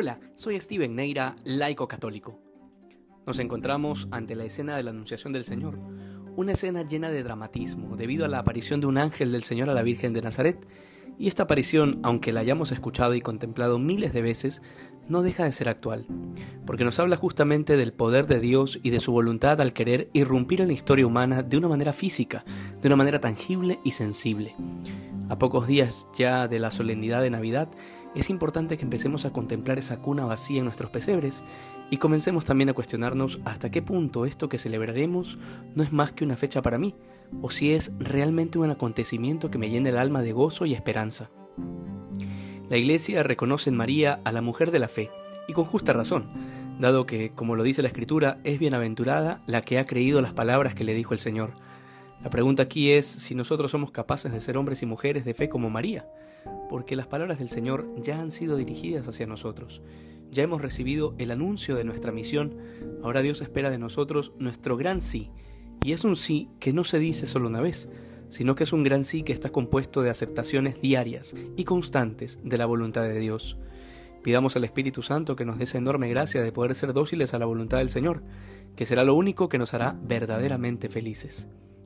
Hola, soy Steven Neira, laico católico. Nos encontramos ante la escena de la Anunciación del Señor, una escena llena de dramatismo debido a la aparición de un ángel del Señor a la Virgen de Nazaret, y esta aparición, aunque la hayamos escuchado y contemplado miles de veces, no deja de ser actual, porque nos habla justamente del poder de Dios y de su voluntad al querer irrumpir en la historia humana de una manera física, de una manera tangible y sensible. A pocos días ya de la solemnidad de Navidad, es importante que empecemos a contemplar esa cuna vacía en nuestros pesebres y comencemos también a cuestionarnos hasta qué punto esto que celebraremos no es más que una fecha para mí, o si es realmente un acontecimiento que me llene el alma de gozo y esperanza. La Iglesia reconoce en María a la mujer de la fe, y con justa razón, dado que, como lo dice la Escritura, es bienaventurada la que ha creído las palabras que le dijo el Señor. La pregunta aquí es si nosotros somos capaces de ser hombres y mujeres de fe como María, porque las palabras del Señor ya han sido dirigidas hacia nosotros. Ya hemos recibido el anuncio de nuestra misión, ahora Dios espera de nosotros nuestro gran sí, y es un sí que no se dice solo una vez, sino que es un gran sí que está compuesto de aceptaciones diarias y constantes de la voluntad de Dios. Pidamos al Espíritu Santo que nos dé esa enorme gracia de poder ser dóciles a la voluntad del Señor, que será lo único que nos hará verdaderamente felices